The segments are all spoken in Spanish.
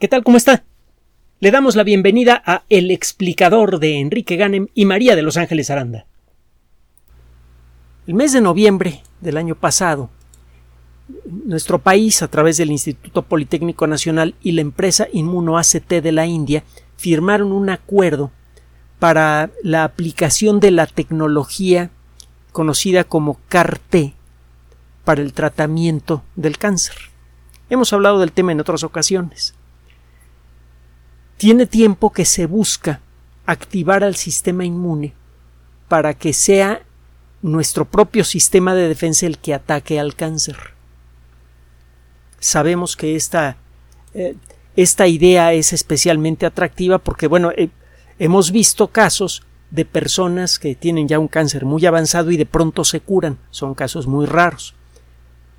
¿Qué tal? ¿Cómo está? Le damos la bienvenida a El explicador de Enrique Ganem y María de Los Ángeles Aranda. El mes de noviembre del año pasado, nuestro país, a través del Instituto Politécnico Nacional y la empresa Inmuno ACT de la India, firmaron un acuerdo para la aplicación de la tecnología conocida como CAR-T para el tratamiento del cáncer. Hemos hablado del tema en otras ocasiones. Tiene tiempo que se busca activar al sistema inmune para que sea nuestro propio sistema de defensa el que ataque al cáncer. Sabemos que esta, eh, esta idea es especialmente atractiva porque, bueno, eh, hemos visto casos de personas que tienen ya un cáncer muy avanzado y de pronto se curan. Son casos muy raros.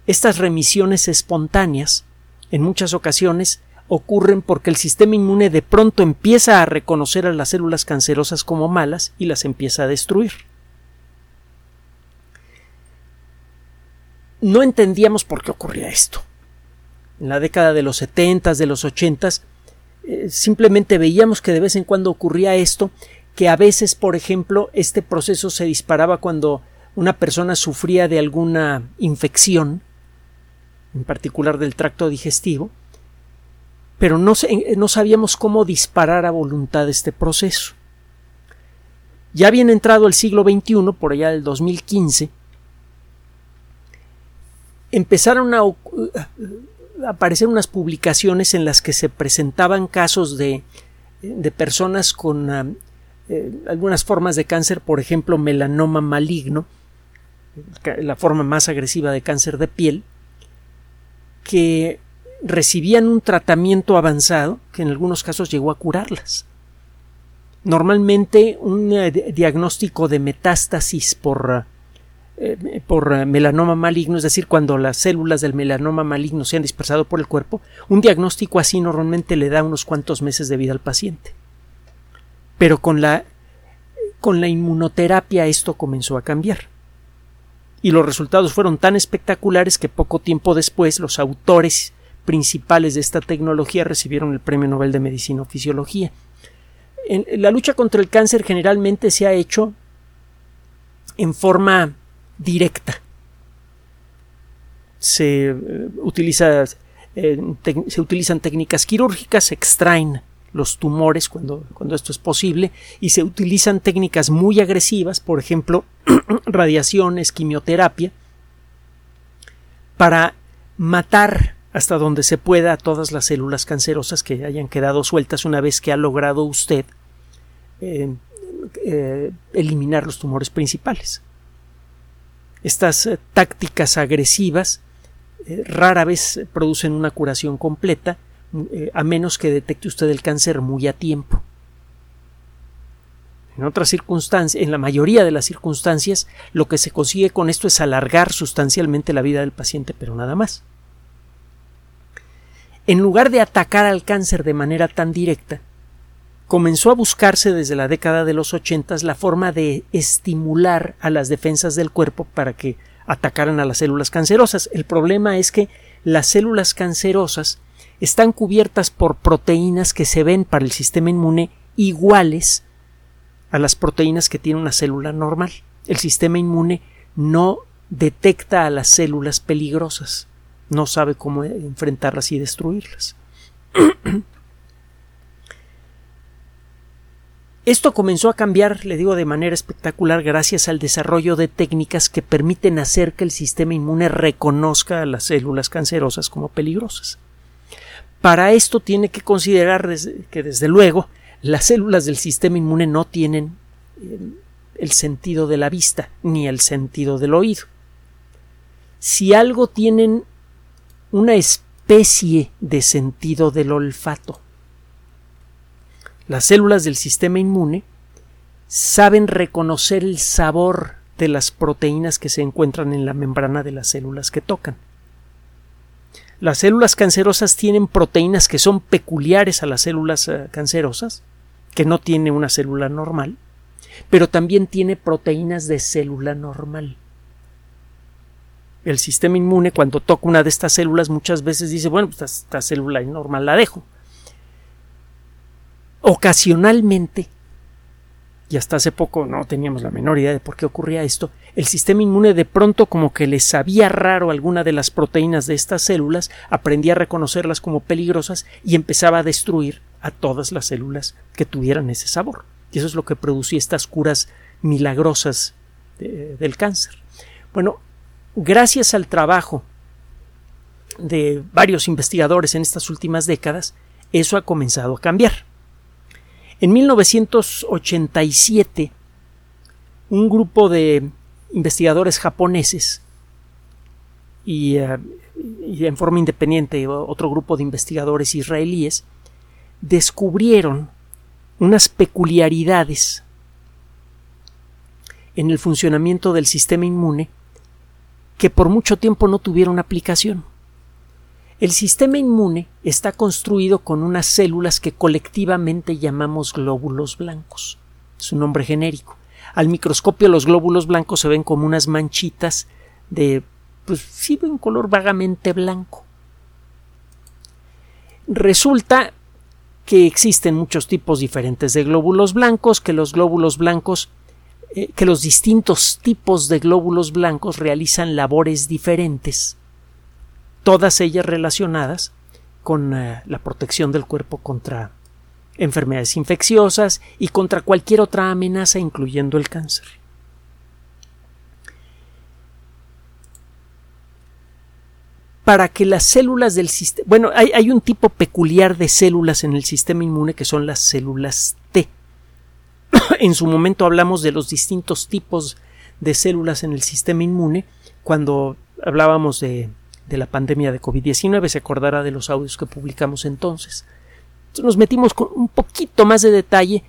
Estas remisiones espontáneas, en muchas ocasiones, ocurren porque el sistema inmune de pronto empieza a reconocer a las células cancerosas como malas y las empieza a destruir. No entendíamos por qué ocurría esto. En la década de los 70, de los 80, eh, simplemente veíamos que de vez en cuando ocurría esto, que a veces, por ejemplo, este proceso se disparaba cuando una persona sufría de alguna infección, en particular del tracto digestivo, pero no, no sabíamos cómo disparar a voluntad este proceso. Ya había entrado el siglo XXI, por allá del 2015, empezaron a, aparecer unas publicaciones en las que se presentaban casos de, de personas con ah, eh, algunas formas de cáncer, por ejemplo, melanoma maligno, la forma más agresiva de cáncer de piel, que recibían un tratamiento avanzado que en algunos casos llegó a curarlas. Normalmente un eh, diagnóstico de metástasis por, eh, por melanoma maligno, es decir, cuando las células del melanoma maligno se han dispersado por el cuerpo, un diagnóstico así normalmente le da unos cuantos meses de vida al paciente. Pero con la, con la inmunoterapia esto comenzó a cambiar y los resultados fueron tan espectaculares que poco tiempo después los autores principales de esta tecnología recibieron el Premio Nobel de Medicina o Fisiología. La lucha contra el cáncer generalmente se ha hecho en forma directa. Se, eh, eh, se utilizan técnicas quirúrgicas, se extraen los tumores cuando, cuando esto es posible y se utilizan técnicas muy agresivas, por ejemplo, radiaciones, quimioterapia, para matar hasta donde se pueda a todas las células cancerosas que hayan quedado sueltas una vez que ha logrado usted eh, eh, eliminar los tumores principales. Estas eh, tácticas agresivas rara vez producen una curación completa a menos que detecte usted el cáncer muy a tiempo. En otras circunstancias, en la mayoría de las circunstancias, lo que se consigue con esto es alargar sustancialmente la vida del paciente, pero nada más. En lugar de atacar al cáncer de manera tan directa, comenzó a buscarse desde la década de los ochentas la forma de estimular a las defensas del cuerpo para que atacaran a las células cancerosas. El problema es que las células cancerosas están cubiertas por proteínas que se ven para el sistema inmune iguales a las proteínas que tiene una célula normal. El sistema inmune no detecta a las células peligrosas, no sabe cómo enfrentarlas y destruirlas. Esto comenzó a cambiar, le digo, de manera espectacular gracias al desarrollo de técnicas que permiten hacer que el sistema inmune reconozca a las células cancerosas como peligrosas. Para esto tiene que considerar que desde luego las células del sistema inmune no tienen eh, el sentido de la vista ni el sentido del oído. Si algo tienen una especie de sentido del olfato. Las células del sistema inmune saben reconocer el sabor de las proteínas que se encuentran en la membrana de las células que tocan. Las células cancerosas tienen proteínas que son peculiares a las células eh, cancerosas, que no tiene una célula normal, pero también tiene proteínas de célula normal. El sistema inmune, cuando toca una de estas células, muchas veces dice, bueno, pues esta, célula normal la dejo. ocasionalmente, y hasta hace poco no teníamos la menor idea de por qué ocurría esto, el sistema inmune de pronto como que le sabía raro alguna de las proteínas de estas células, aprendía a reconocerlas como peligrosas y empezaba a destruir a todas las células que tuvieran ese sabor. Y eso es lo que producía estas curas milagrosas del cáncer. Bueno, gracias al trabajo de varios investigadores en estas últimas décadas, eso ha comenzado a cambiar. En 1987, un grupo de investigadores japoneses y, eh, y, en forma independiente otro grupo de investigadores israelíes descubrieron unas peculiaridades en el funcionamiento del sistema inmune que por mucho tiempo no tuvieron aplicación. El sistema inmune está construido con unas células que colectivamente llamamos glóbulos blancos. Es un nombre genérico. Al microscopio los glóbulos blancos se ven como unas manchitas de, pues sí, de un color vagamente blanco. Resulta que existen muchos tipos diferentes de glóbulos blancos, que los glóbulos blancos eh, que los distintos tipos de glóbulos blancos realizan labores diferentes, todas ellas relacionadas con eh, la protección del cuerpo contra enfermedades infecciosas y contra cualquier otra amenaza, incluyendo el cáncer. Para que las células del sistema. Bueno, hay, hay un tipo peculiar de células en el sistema inmune que son las células T en su momento hablamos de los distintos tipos de células en el sistema inmune cuando hablábamos de, la pandemia de COVID-19, se acordará de los audios que publicamos entonces. nos metimos con un poquito más de detalle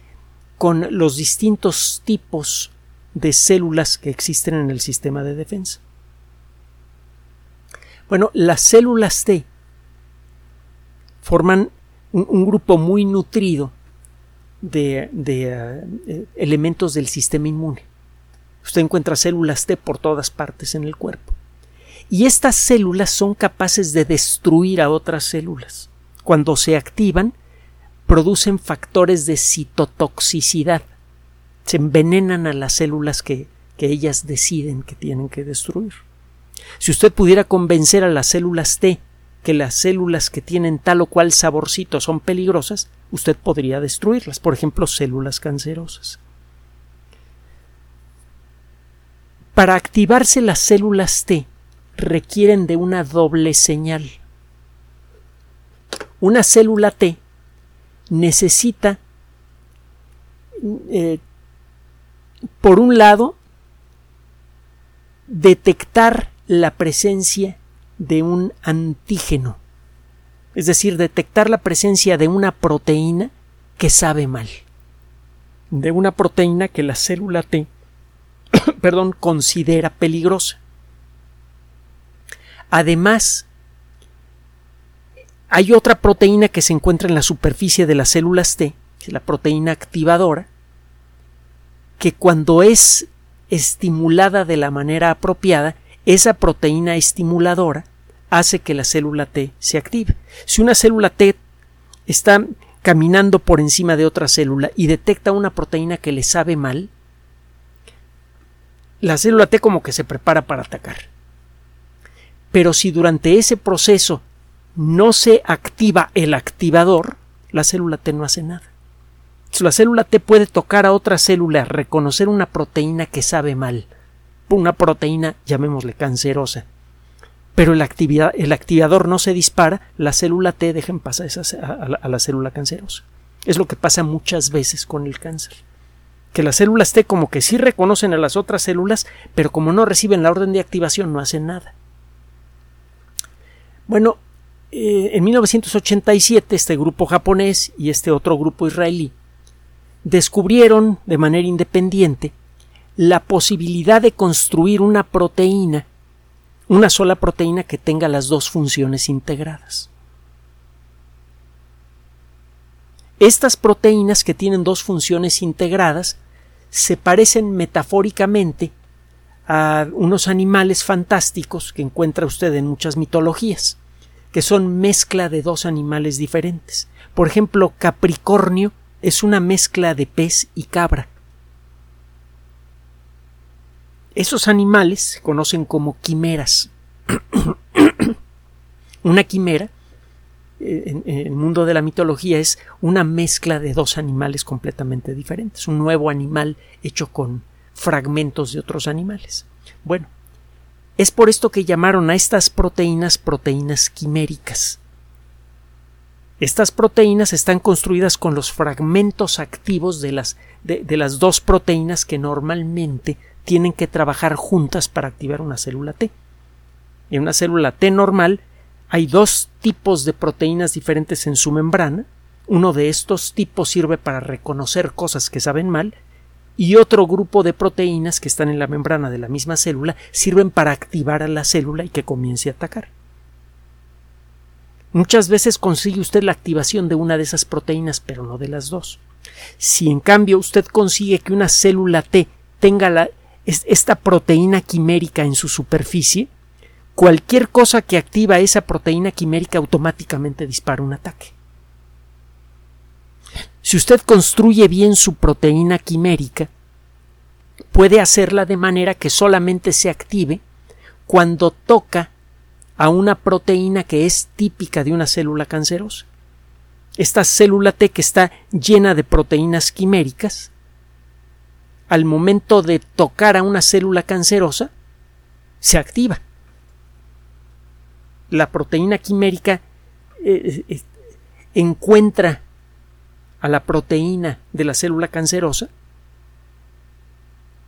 con los distintos tipos de células que existen en el sistema de defensa. Bueno, las células T forman un grupo muy nutrido de, eh, elementos del sistema inmune. Usted encuentra células T por todas partes en el cuerpo. Y estas células son capaces de destruir a otras células. Cuando se activan, producen factores de citotoxicidad. Se envenenan a las células que, que ellas deciden que tienen que destruir. Si usted pudiera convencer a las células T que las células que tienen tal o cual saborcito son peligrosas, usted podría destruirlas, por ejemplo, células cancerosas. Para activarse las células T requieren de una doble señal. Una célula T necesita, eh, por un lado, detectar la presencia de un antígeno es decir, detectar la presencia de una proteína que sabe mal, de una proteína que la célula T perdón, considera peligrosa. Además, hay otra proteína que se encuentra en la superficie de las células T, la proteína activadora, que cuando es estimulada de la manera apropiada, esa proteína estimuladora hace que la célula T se active. Si una célula T está caminando por encima de otra célula y detecta una proteína que le sabe mal, la célula T como que se prepara para atacar. Pero si durante ese proceso no se activa el activador, la célula T no hace nada. La célula T puede tocar a otra célula, reconocer una proteína que sabe mal, una proteína, llamémosle cancerosa, pero el, el activador no se dispara, la célula T deja en paz a, la, célula cancerosa. Es lo que pasa muchas veces con el cáncer. Que las células T como que sí reconocen a las otras células, pero como no reciben la orden de activación no hacen nada. Bueno, eh, en 1987 este grupo japonés y este otro grupo israelí descubrieron de manera independiente la posibilidad de construir una proteína una sola proteína que tenga las dos funciones integradas. Estas proteínas que tienen dos funciones integradas se parecen metafóricamente a unos animales fantásticos que encuentra usted en muchas mitologías, que son mezcla de dos animales diferentes. Por ejemplo, Capricornio es una mezcla de pez y cabra. Esos animales se conocen como quimeras. una quimera eh, en, el mundo de la mitología es una mezcla de dos animales completamente diferentes, un nuevo animal hecho con fragmentos de otros animales. Bueno, es por esto que llamaron a estas proteínas proteínas quiméricas. Estas proteínas están construidas con los fragmentos activos de las, de, las dos proteínas que normalmente tienen que trabajar juntas para activar una célula T. En una célula T normal hay dos tipos de proteínas diferentes en su membrana. Uno de estos tipos sirve para reconocer cosas que saben mal y otro grupo de proteínas que están en la membrana de la misma célula sirven para activar a la célula y que comience a atacar. Muchas veces consigue usted la activación de una de esas proteínas, pero no de las dos. Si en cambio usted consigue que una célula T tenga la, esta proteína quimérica en su superficie, cualquier cosa que activa esa proteína quimérica automáticamente dispara un ataque. Si usted construye bien su proteína quimérica, puede hacerla de manera que solamente se active cuando toca a una proteína que es típica de una célula cancerosa. Esta célula T que está llena de proteínas quiméricas, al momento de tocar a una célula cancerosa, se activa la proteína quimérica eh, eh, encuentra a la proteína de la célula cancerosa,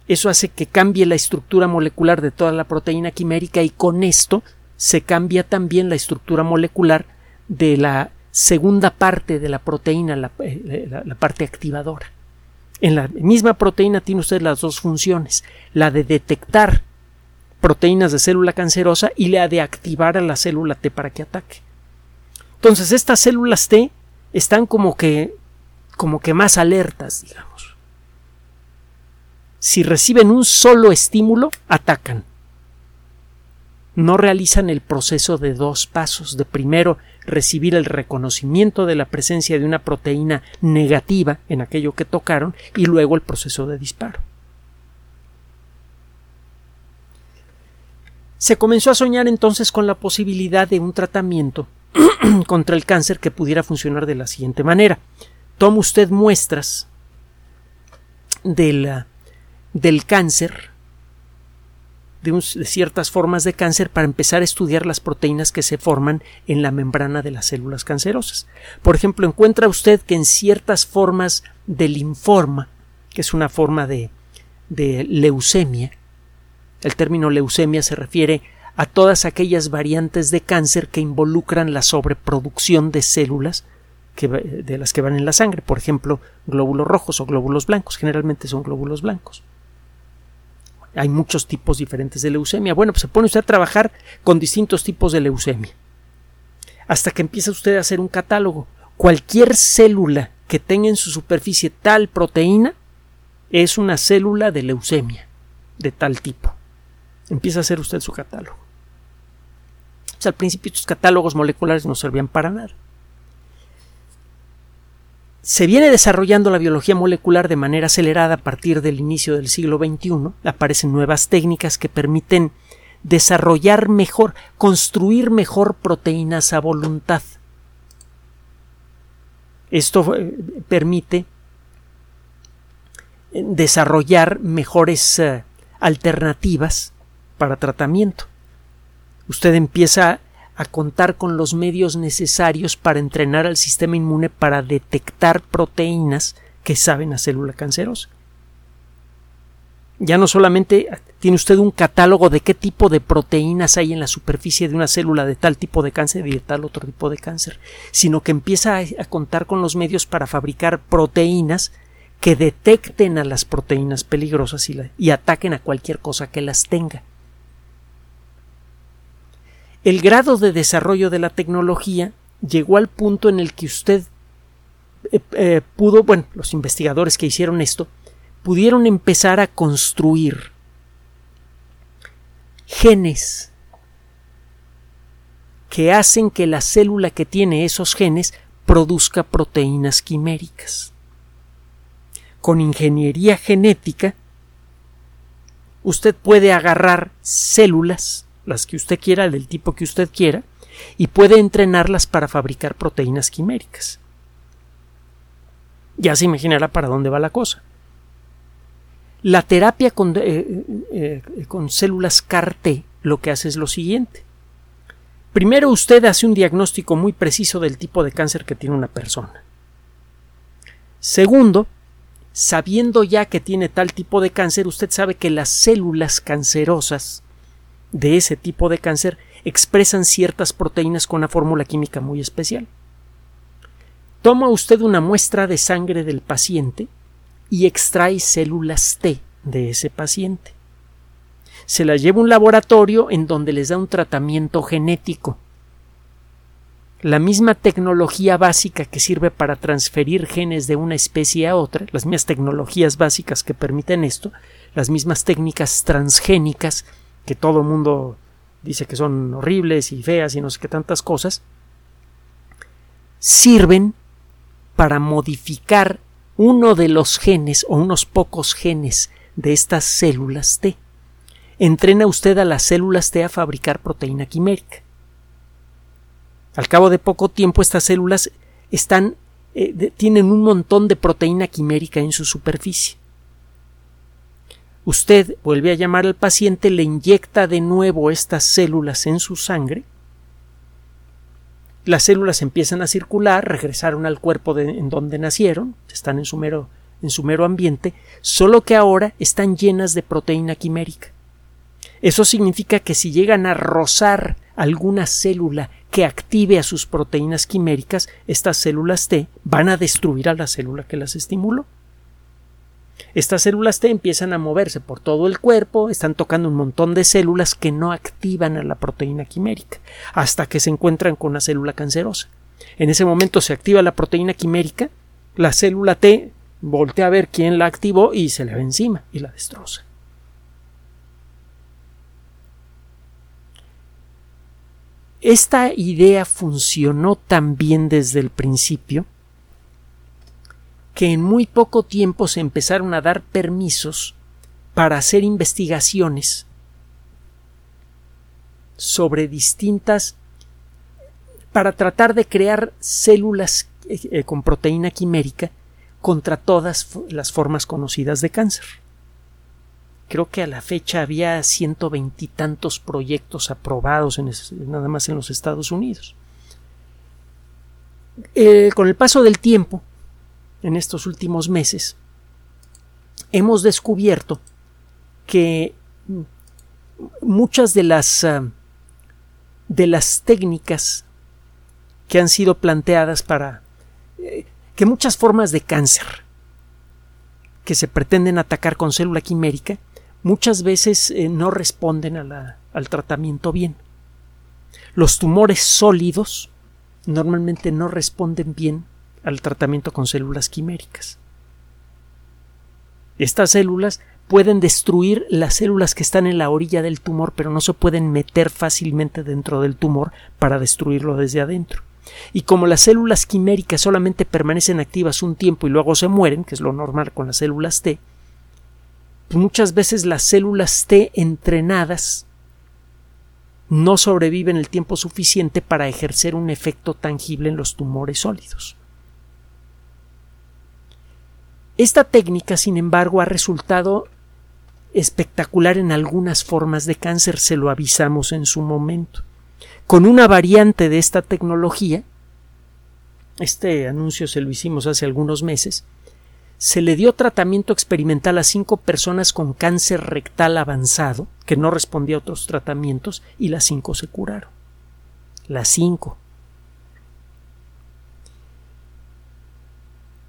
eso hace que cambie la estructura molecular de toda la proteína quimérica y con esto se cambia también la estructura molecular de la segunda parte de la proteína, eh, la parte activadora. En la misma proteína tiene usted las dos funciones, la de detectar proteínas de célula cancerosa y la de activar a la célula T para que ataque. Entonces, estas células T están como que como que más alertas, digamos. Si reciben un solo estímulo, atacan. No realizan el proceso de dos pasos, de primero recibir el reconocimiento de la presencia de una proteína negativa en aquello que tocaron y luego el proceso de disparo. Se comenzó a soñar entonces con la posibilidad de un tratamiento contra el cáncer que pudiera funcionar de la siguiente manera. Toma usted muestras del, del cáncer, de, ciertas formas de cáncer, para empezar a estudiar las proteínas que se forman en la membrana de las células cancerosas. Por ejemplo, encuentra usted que en ciertas formas de linforma, que es una forma de, de leucemia, el término leucemia se refiere a todas aquellas variantes de cáncer que involucran la sobreproducción de células de las que van en la sangre, por ejemplo, glóbulos rojos o glóbulos blancos, generalmente son glóbulos blancos. Hay muchos tipos diferentes de leucemia. Bueno, pues se pone usted a trabajar con distintos tipos de leucemia. Hasta que empieza usted a hacer un catálogo. Cualquier célula que tenga en su superficie tal proteína es una célula de leucemia de tal tipo empieza a hacer usted su catálogo. al principio estos catálogos moleculares no servían para nada. Se viene desarrollando la biología molecular de manera acelerada a partir del inicio del siglo XXI. Aparecen nuevas técnicas que permiten desarrollar mejor, construir mejor proteínas a voluntad. Esto eh, permite eh, desarrollar mejores eh, alternativas para tratamiento. Usted empieza a contar con los medios necesarios para entrenar al sistema inmune para detectar proteínas que saben a célula cancerosa. Ya no solamente tiene usted un catálogo de qué tipo de proteínas hay en la superficie de una célula de tal tipo de cáncer y de tal otro tipo de cáncer, sino que empieza a, contar con los medios para fabricar proteínas que detecten a las proteínas peligrosas y ataquen a cualquier cosa que las tenga el grado de desarrollo de la tecnología llegó al punto en el que usted eh, eh, pudo, bueno, los investigadores que hicieron esto, pudieron empezar a construir genes que hacen que la célula que tiene esos genes produzca proteínas quiméricas. con ingeniería genética, usted puede agarrar células, las que usted quiera, del tipo que usted quiera, y puede entrenarlas para fabricar proteínas quiméricas. Ya se imaginará para dónde va la cosa. La terapia con, eh, eh, células CAR-T lo que hace es lo siguiente. Primero usted hace un diagnóstico muy preciso del tipo de cáncer que tiene una persona. Segundo, sabiendo ya que tiene tal tipo de cáncer, usted sabe que las células cancerosas de ese tipo de cáncer expresan ciertas proteínas con una fórmula química muy especial. Toma usted una muestra de sangre del paciente y extrae células T de ese paciente. Se las lleva a un laboratorio en donde les da un tratamiento genético. La misma tecnología básica que sirve para transferir genes de una especie a otra, las mismas tecnologías básicas que permiten esto, las mismas técnicas transgénicas que todo el mundo dice que son horribles y feas y no sé qué tantas cosas, sirven para modificar uno de los genes o unos pocos genes de estas células T. Entrena usted a las células T a fabricar proteína quimérica. Al cabo de poco tiempo estas células están eh, tienen un montón de proteína quimérica en su superficie. Usted vuelve a llamar al paciente, le inyecta de nuevo estas células en su sangre las células empiezan a circular, regresaron al cuerpo en donde nacieron, están en su, mero, en su mero ambiente, solo que ahora están llenas de proteína quimérica. Eso significa que si llegan a rozar alguna célula que active a sus proteínas quiméricas, estas células T van a destruir a la célula que las estimuló. Estas células T empiezan a moverse por todo el cuerpo, están tocando un montón de células que no activan a la proteína quimérica, hasta que se encuentran con una célula cancerosa. En ese momento se activa la proteína quimérica, la célula T voltea a ver quién la activó y se le va encima y la destroza. Esta idea funcionó tan bien desde el principio que en muy poco tiempo se empezaron a dar permisos para hacer investigaciones sobre distintas para tratar de crear células eh, con proteína quimérica contra todas las formas conocidas de cáncer. Creo que a la fecha había ciento veintitantos proyectos aprobados en nada más en los Estados Unidos. Eh, con el paso del tiempo, en estos últimos meses, hemos descubierto que muchas de las ah, de las técnicas que han sido planteadas para eh, que muchas formas de cáncer que se pretenden atacar con célula quimérica muchas veces eh, no responden al tratamiento bien. Los tumores sólidos normalmente no responden bien al tratamiento con células quiméricas. Estas células pueden destruir las células que están en la orilla del tumor, pero no se pueden meter fácilmente dentro del tumor para destruirlo desde adentro. Y como las células quiméricas solamente permanecen activas un tiempo y luego se mueren, que es lo normal con las células T, muchas veces las células T entrenadas no sobreviven el tiempo suficiente para ejercer un efecto tangible en los tumores sólidos. Esta técnica, sin embargo, ha resultado espectacular en algunas formas de cáncer, se lo avisamos en su momento. Con una variante de esta tecnología, este anuncio se lo hicimos hace algunos meses, se le dio tratamiento experimental a cinco personas con cáncer rectal avanzado, que no respondía a otros tratamientos, y las cinco se curaron. Las cinco.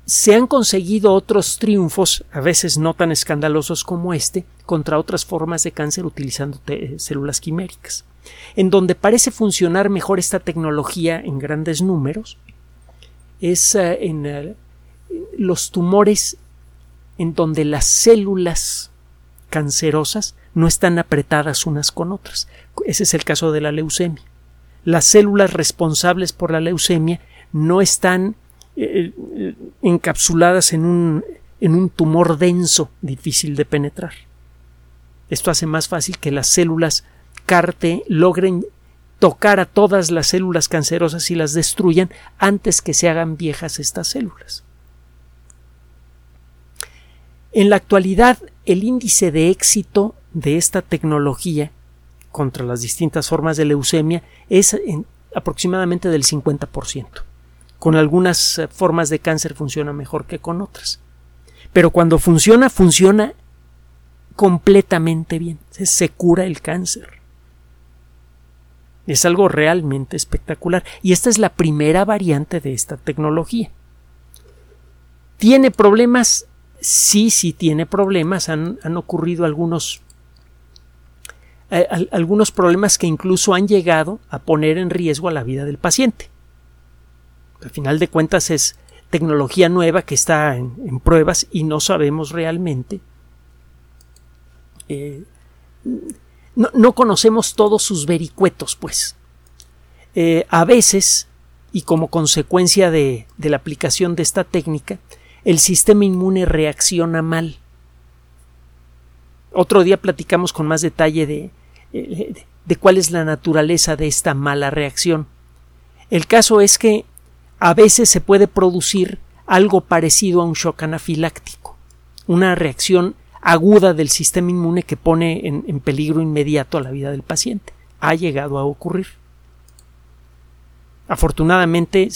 Se han conseguido otros triunfos, a veces no tan escandalosos como este, contra otras formas de cáncer utilizando células quiméricas. En donde parece funcionar mejor esta tecnología en grandes números es eh, en eh, los tumores en donde las células cancerosas no están apretadas unas con otras. Ese es el caso de la leucemia. Las células responsables por la leucemia no están eh, encapsuladas en un en un tumor denso, difícil de penetrar. Esto hace más fácil que las células CAR-T logren tocar a todas las células cancerosas y las destruyan antes que se hagan viejas estas células. En la actualidad, el índice de éxito de esta tecnología contra las distintas formas de leucemia es aproximadamente del 50%. Con algunas eh, formas de cáncer funciona mejor que con otras. Pero cuando funciona, funciona completamente bien. Se cura el cáncer. Es algo realmente espectacular. Y esta es la primera variante de esta tecnología. ¿Tiene problemas? Sí, sí tiene problemas. Han, ocurrido algunos, eh, algunos problemas que incluso han llegado a poner en riesgo a la vida del paciente. Al final de cuentas es tecnología nueva que está en, pruebas y no sabemos realmente eh, no, conocemos todos sus vericuetos, pues. Eh, a veces, y como consecuencia de, la aplicación de esta técnica, el sistema inmune reacciona mal. Otro día platicamos con más detalle de, eh, de, cuál es la naturaleza de esta mala reacción. El caso es que a veces se puede producir algo parecido a un shock anafiláctico, una reacción aguda del sistema inmune que pone en, peligro inmediato a la vida del paciente. Ha llegado a ocurrir. Afortunadamente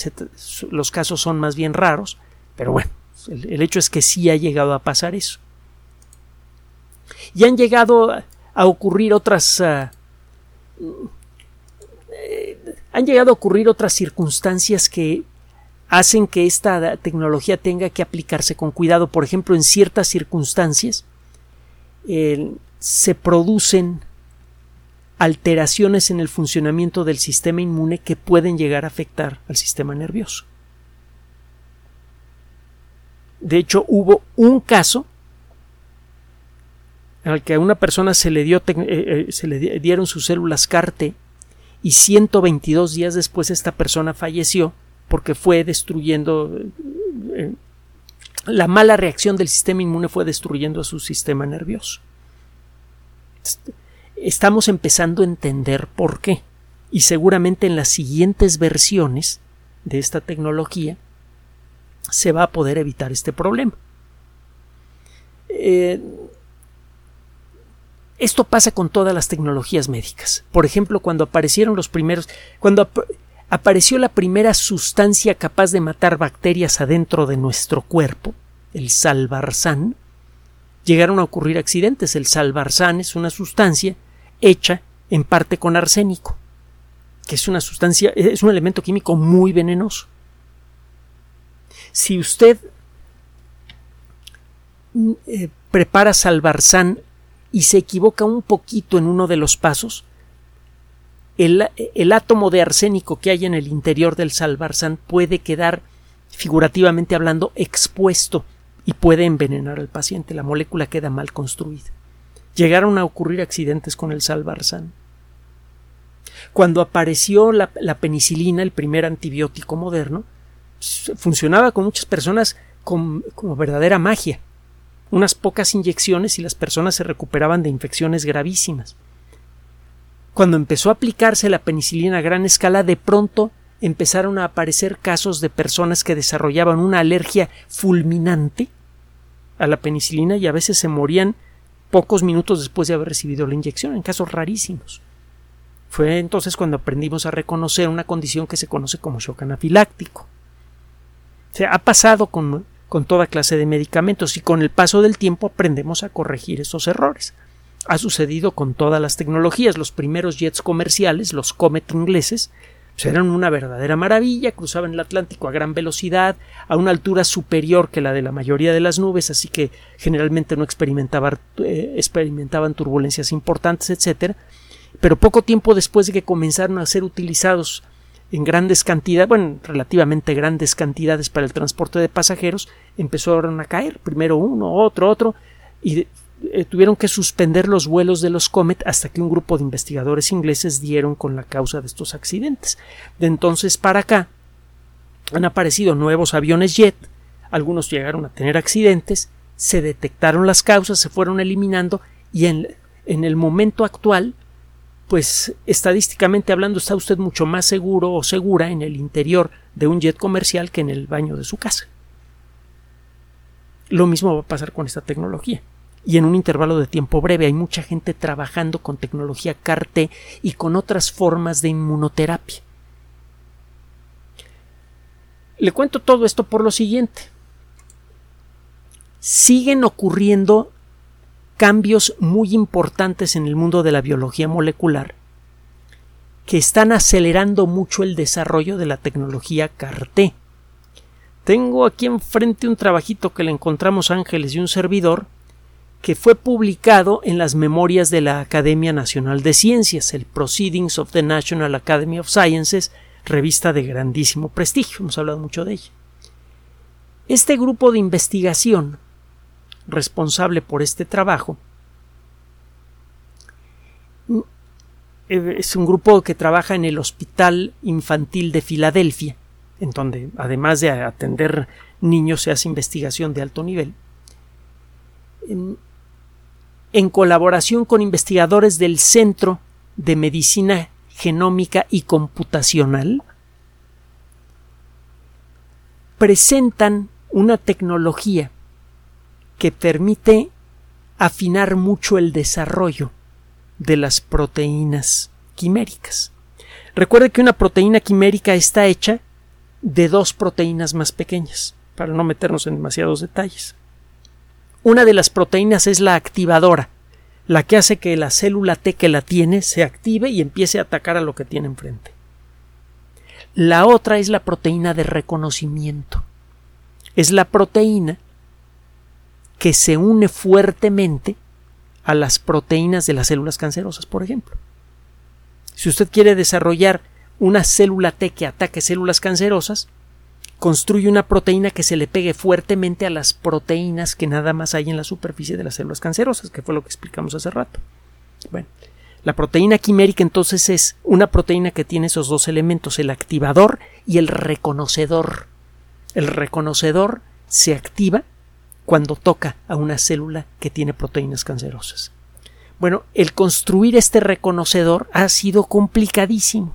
los casos son más bien raros, pero bueno, el, hecho es que sí ha llegado a pasar eso. Y han llegado a, ocurrir otras... Ah, eh, han llegado a ocurrir otras circunstancias que hacen que esta tecnología tenga que aplicarse con cuidado. Por ejemplo, en ciertas circunstancias, se producen alteraciones en el funcionamiento del sistema inmune que pueden llegar a afectar al sistema nervioso. De hecho, hubo un caso al que a una persona se le, dio, eh, eh, se le dieron sus células CAR-T y 122 días después esta persona falleció porque fue destruyendo eh, la mala reacción del sistema inmune fue destruyendo a su sistema nervioso. Estamos empezando a entender por qué. Y seguramente en las siguientes versiones de esta tecnología se va a poder evitar este problema. Eh, esto pasa con todas las tecnologías médicas. Por ejemplo, cuando aparecieron los primeros, cuando apareció la primera sustancia capaz de matar bacterias adentro de nuestro cuerpo, el salvarsan, llegaron a ocurrir accidentes. El salvarsan es una sustancia hecha en parte con arsénico, que es una sustancia, es un elemento químico muy venenoso. Si usted mm, eh, prepara salvarsan y se equivoca un poquito en uno de los pasos, el, átomo de arsénico que hay en el interior del salvarsan puede quedar, figurativamente hablando, expuesto y puede envenenar al paciente. La molécula queda mal construida. Llegaron a ocurrir accidentes con el salvarsan. Cuando apareció la, penicilina, el primer antibiótico moderno, funcionaba con muchas personas como verdadera magia. Unas pocas inyecciones y las personas se recuperaban de infecciones gravísimas. Cuando empezó a aplicarse la penicilina a gran escala, de pronto empezaron a aparecer casos de personas que desarrollaban una alergia fulminante a la penicilina y a veces se morían pocos minutos después de haber recibido la inyección, en casos rarísimos. Fue entonces cuando aprendimos a reconocer una condición que se conoce como shock anafiláctico. Se ha pasado con, con toda clase de medicamentos y con el paso del tiempo aprendemos a corregir esos errores ha sucedido con todas las tecnologías. Los primeros jets comerciales, los Comet ingleses, pues eran una verdadera maravilla, cruzaban el Atlántico a gran velocidad, a una altura superior que la de la mayoría de las nubes, así que generalmente no experimentaban, eh, experimentaban turbulencias importantes, etc. Pero poco tiempo después de que comenzaron a ser utilizados en grandes cantidades, bueno, relativamente grandes cantidades para el transporte de pasajeros, empezaron a caer, primero uno, otro, otro, y eh, tuvieron que suspender los vuelos de los Comet hasta que un grupo de investigadores ingleses dieron con la causa de estos accidentes. De entonces para acá han aparecido nuevos aviones jet, algunos llegaron a tener accidentes, se detectaron las causas, se fueron eliminando y en, en el momento actual, pues estadísticamente hablando está usted mucho más seguro o segura en el interior de un jet comercial que en el baño de su casa. Lo mismo va a pasar con esta tecnología. Y en un intervalo de tiempo breve hay mucha gente trabajando con tecnología CAR-T y con otras formas de inmunoterapia. Le cuento todo esto por lo siguiente. Siguen ocurriendo cambios muy importantes en el mundo de la biología molecular que están acelerando mucho el desarrollo de la tecnología CAR-T. Tengo aquí enfrente un trabajito que le encontramos Ángeles y un servidor que fue publicado en las memorias de la Academia Nacional de Ciencias, el Proceedings of the National Academy of Sciences, revista de grandísimo prestigio, hemos hablado mucho de ella. Este grupo de investigación responsable por este trabajo es un grupo que trabaja en el Hospital Infantil de Filadelfia, en donde además de atender niños se hace investigación de alto nivel, en colaboración con investigadores del Centro de Medicina Genómica y Computacional, presentan una tecnología que permite afinar mucho el desarrollo de las proteínas quiméricas. Recuerde que una proteína quimérica está hecha de dos proteínas más pequeñas, para no meternos en demasiados detalles. Una de las proteínas es la activadora, la que hace que la célula T que la tiene se active y empiece a atacar a lo que tiene enfrente. La otra es la proteína de reconocimiento. Es la proteína que se une fuertemente a las proteínas de las células cancerosas, por ejemplo. Si usted quiere desarrollar una célula T que ataque células cancerosas, construye una proteína que se le pegue fuertemente a las proteínas que nada más hay en la superficie de las células cancerosas, que fue lo que explicamos hace rato. Bueno, la proteína quimérica entonces es una proteína que tiene esos dos elementos, el activador y el reconocedor. El reconocedor se activa cuando toca a una célula que tiene proteínas cancerosas. Bueno, el construir este reconocedor ha sido complicadísimo.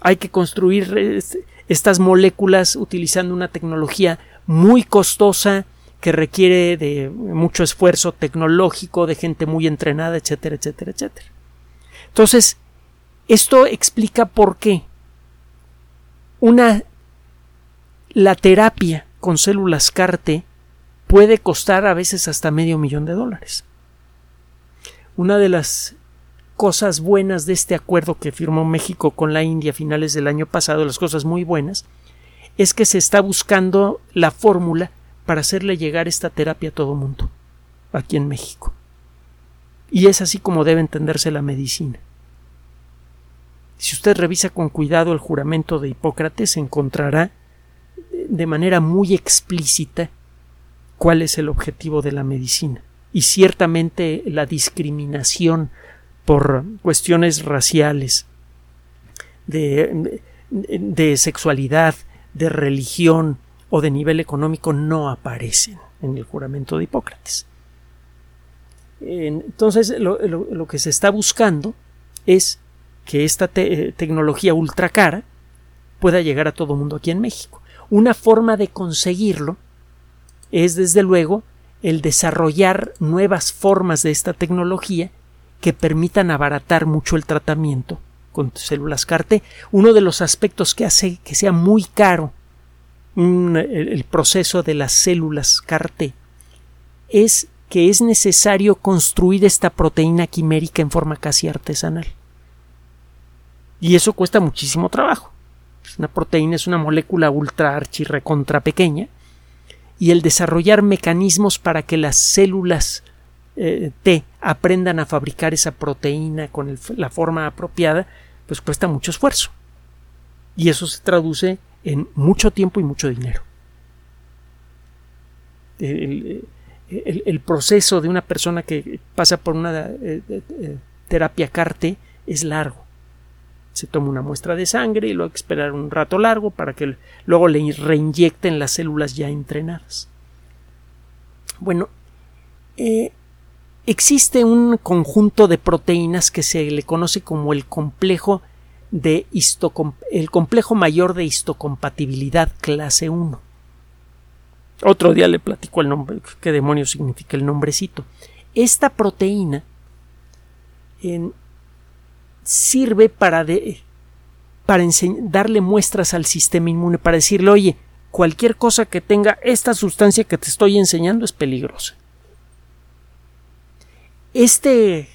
Hay que construir este, estas moléculas utilizando una tecnología muy costosa que requiere de mucho esfuerzo tecnológico, de gente muy entrenada, etcétera, etcétera, etcétera. Entonces, esto explica por qué una la terapia con células CAR-T puede costar a veces hasta medio millón de dólares. Una de las cosas buenas de este acuerdo que firmó México con la India a finales del año pasado, las cosas muy buenas, es que se está buscando la fórmula para hacerle llegar esta terapia a todo mundo, aquí en México. Y es así como debe entenderse la medicina. Si usted revisa con cuidado el juramento de Hipócrates, encontrará de manera muy explícita cuál es el objetivo de la medicina. Y ciertamente la discriminación por cuestiones raciales, de, de sexualidad, de religión o de nivel económico no aparecen en el juramento de Hipócrates. Entonces, lo, que se está buscando es que esta tecnología ultra cara pueda llegar a todo mundo aquí en México. Una forma de conseguirlo es, desde luego, el desarrollar nuevas formas de esta tecnología que permitan abaratar mucho el tratamiento con células CAR-T. Uno de los aspectos que hace que sea muy caro el, proceso de las células CAR-T es que es necesario construir esta proteína quimérica en forma casi artesanal. Y eso cuesta muchísimo trabajo. Una proteína es una molécula ultra archi recontra pequeña y el desarrollar mecanismos para que las células eh, T aprendan a fabricar esa proteína con la forma apropiada, pues cuesta mucho esfuerzo. Y eso se traduce en mucho tiempo y mucho dinero. El, proceso de una persona que pasa por una eh, eh, terapia CARTE es largo se toma una muestra de sangre y luego hay que esperar un rato largo para que luego le reinyecten las células ya entrenadas. Bueno, eh, existe un conjunto de proteínas que se le conoce como el complejo de el complejo mayor de histocompatibilidad clase 1. Otro día le platico el nombre, qué demonios significa el nombrecito. Esta proteína sirve para, para darle muestras al sistema inmune, para decirle, oye, cualquier cosa que tenga esta sustancia que te estoy enseñando es peligrosa. Este,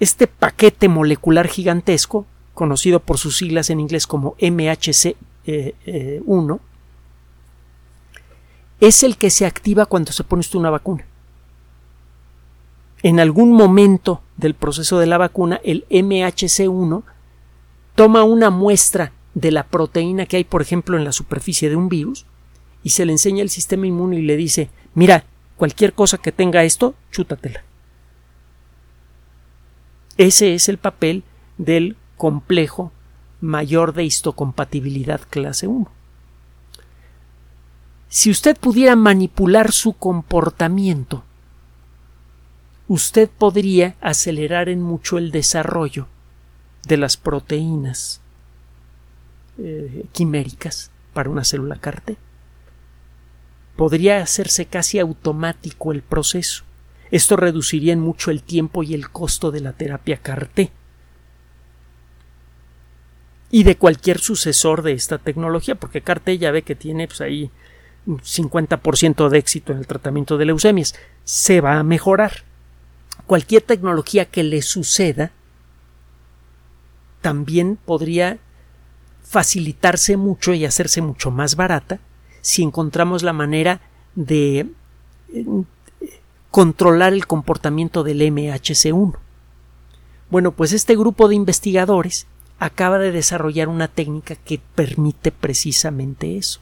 este paquete molecular gigantesco, conocido por sus siglas en inglés como MHC1, eh, eh, es el que se activa cuando se pone una vacuna. En algún momento del proceso de la vacuna, el MHC1 toma una muestra de la proteína que hay, por ejemplo, en la superficie de un virus y se le enseña al sistema inmune y le dice, mira, cualquier cosa que tenga esto, chútatela. Ese es el papel del complejo mayor de histocompatibilidad clase 1. Si usted pudiera manipular su comportamiento, usted podría acelerar en mucho el desarrollo de las proteínas eh, quiméricas para una célula CAR-T. Podría hacerse casi automático el proceso. Esto reduciría en mucho el tiempo y el costo de la terapia CAR-T y de cualquier sucesor de esta tecnología, porque CAR-T ya ve que tiene pues, ahí un 50% de éxito en el tratamiento de leucemias. Se va a mejorar. Cualquier tecnología que le suceda también podría facilitarse mucho y hacerse mucho más barata si encontramos la manera de eh, controlar el comportamiento del MHC1. Bueno, pues este grupo de investigadores acaba de desarrollar una técnica que permite precisamente eso.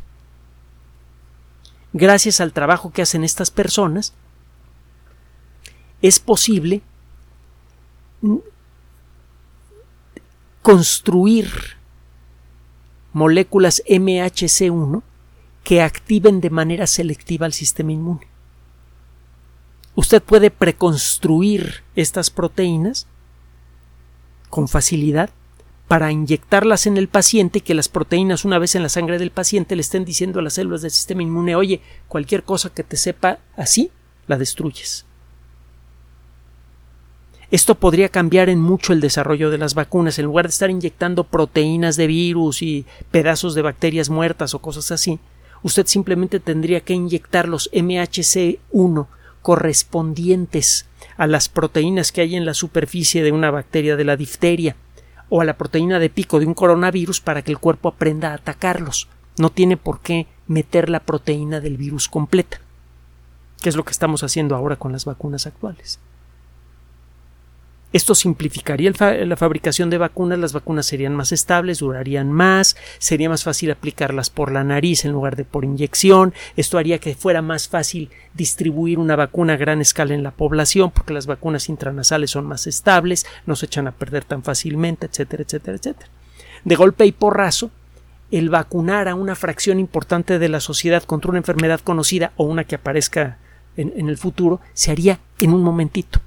Gracias al trabajo que hacen estas personas, es posible construir moléculas MHC1 que activen de manera selectiva al sistema inmune. Usted puede preconstruir estas proteínas con facilidad para inyectarlas en el paciente y que las proteínas una vez en la sangre del paciente le estén diciendo a las células del sistema inmune oye, cualquier cosa que te sepa así, la destruyes. Esto podría cambiar en mucho el desarrollo de las vacunas. En lugar de estar inyectando proteínas de virus y pedazos de bacterias muertas o cosas así, usted simplemente tendría que inyectar los MHC1 correspondientes a las proteínas que hay en la superficie de una bacteria de la difteria o a la proteína de pico de un coronavirus para que el cuerpo aprenda a atacarlos. No tiene por qué meter la proteína del virus completa, que es lo que estamos haciendo ahora con las vacunas actuales. Esto simplificaría la fabricación de vacunas, las vacunas serían más estables, durarían más, sería más fácil aplicarlas por la nariz en lugar de por inyección, esto haría que fuera más fácil distribuir una vacuna a gran escala en la población porque las vacunas intranasales son más estables, no se echan a perder tan fácilmente, etcétera, etcétera, etcétera. De golpe y porrazo, el vacunar a una fracción importante de la sociedad contra una enfermedad conocida o una que aparezca en el futuro se haría en un momentito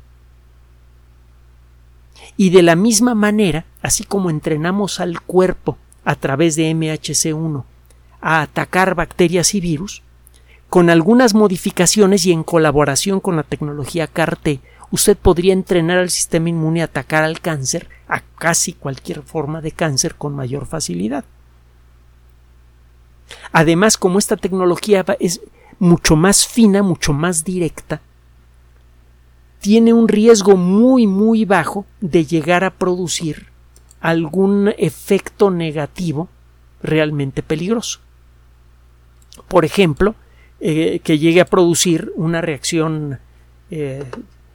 y de la misma manera, así como entrenamos al cuerpo a través de MHC1 a atacar bacterias y virus, con algunas modificaciones y en colaboración con la tecnología CAR-T, usted podría entrenar al sistema inmune a atacar al cáncer, a casi cualquier forma de cáncer con mayor facilidad. Además, como esta tecnología es mucho más fina, mucho más directa, tiene un riesgo muy muy bajo de llegar a producir algún efecto negativo realmente peligroso. Por ejemplo, eh, que llegue a producir una reacción eh,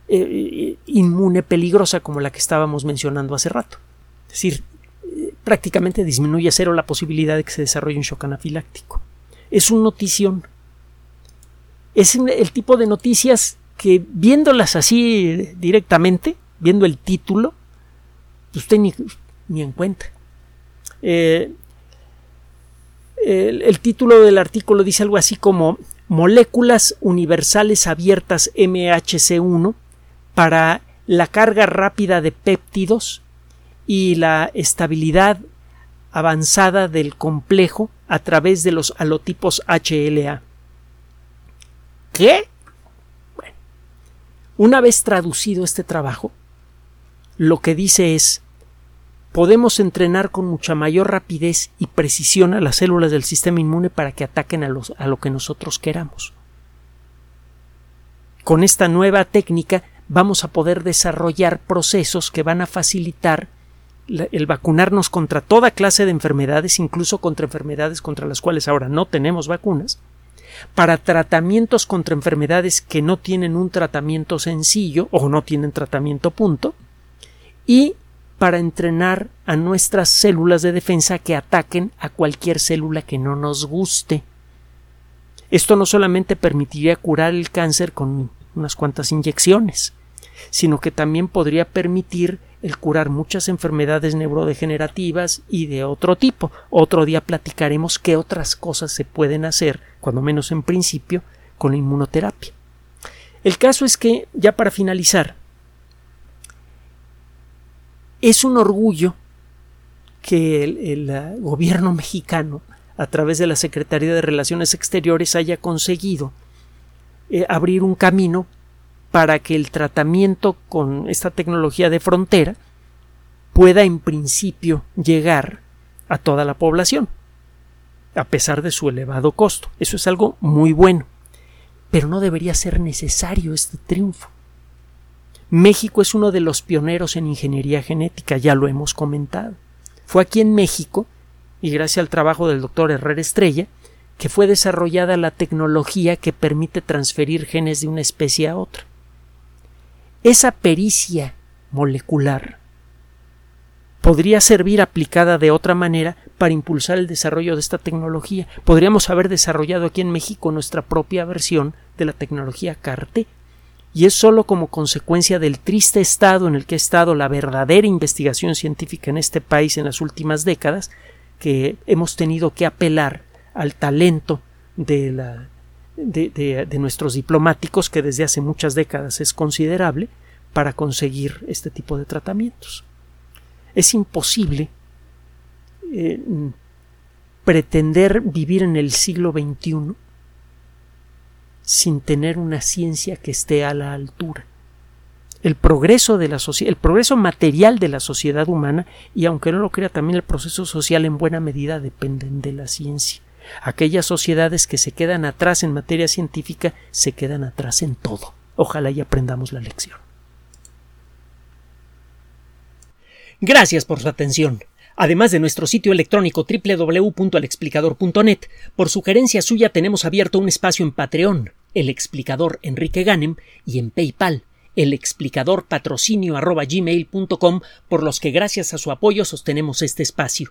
eh, inmune peligrosa como la que estábamos mencionando hace rato. Es decir, prácticamente disminuye a cero la posibilidad de que se desarrolle un shock anafiláctico. Es un notición. Es el tipo de noticias que viéndolas así directamente, viendo el título, usted ni, ni en cuenta. Eh, el, el, título del artículo dice algo así como moléculas universales abiertas MHC1 para la carga rápida de péptidos y la estabilidad avanzada del complejo a través de los halotipos HLA. ¿Qué? Una vez traducido este trabajo, lo que dice es podemos entrenar con mucha mayor rapidez y precisión a las células del sistema inmune para que ataquen a, los, a lo que nosotros queramos. Con esta nueva técnica vamos a poder desarrollar procesos que van a facilitar el vacunarnos contra toda clase de enfermedades, incluso contra enfermedades contra las cuales ahora no tenemos vacunas, para tratamientos contra enfermedades que no tienen un tratamiento sencillo o no tienen tratamiento punto, y para entrenar a nuestras células de defensa que ataquen a cualquier célula que no nos guste. Esto no solamente permitiría curar el cáncer con unas cuantas inyecciones, sino que también podría permitir el curar muchas enfermedades neurodegenerativas y de otro tipo. Otro día platicaremos qué otras cosas se pueden hacer, cuando menos en principio, con la inmunoterapia. El caso es que, ya para finalizar, es un orgullo que el, uh, gobierno mexicano, a través de la Secretaría de Relaciones Exteriores, haya conseguido eh, abrir un camino para que el tratamiento con esta tecnología de frontera pueda en principio llegar a toda la población, a pesar de su elevado costo. Eso es algo muy bueno, pero no debería ser necesario este triunfo. México es uno de los pioneros en ingeniería genética, ya lo hemos comentado. Fue aquí en México, y gracias al trabajo del doctor Herrera Estrella, que fue desarrollada la tecnología que permite transferir genes de una especie a otra. Esa pericia molecular podría servir aplicada de otra manera para impulsar el desarrollo de esta tecnología. Podríamos haber desarrollado aquí en México nuestra propia versión de la tecnología CARTE y es sólo como consecuencia del triste estado en el que ha estado la verdadera investigación científica en este país en las últimas décadas que hemos tenido que apelar al talento de, la, de, nuestros diplomáticos, que desde hace muchas décadas es considerable, para conseguir este tipo de tratamientos. Es imposible eh, pretender vivir en el siglo XXI sin tener una ciencia que esté a la altura. El progreso de la el progreso material de la sociedad humana y aunque no lo crea también el proceso social en buena medida dependen de la ciencia. Aquellas sociedades que se quedan atrás en materia científica se quedan atrás en todo. Ojalá y aprendamos la lección. Gracias por su atención. Además de nuestro sitio electrónico www.alexplicador.net, por sugerencia suya tenemos abierto un espacio en Patreon, el explicador Enrique Ganem, y en PayPal, el explicador patrocinio por los que gracias a su apoyo sostenemos este espacio.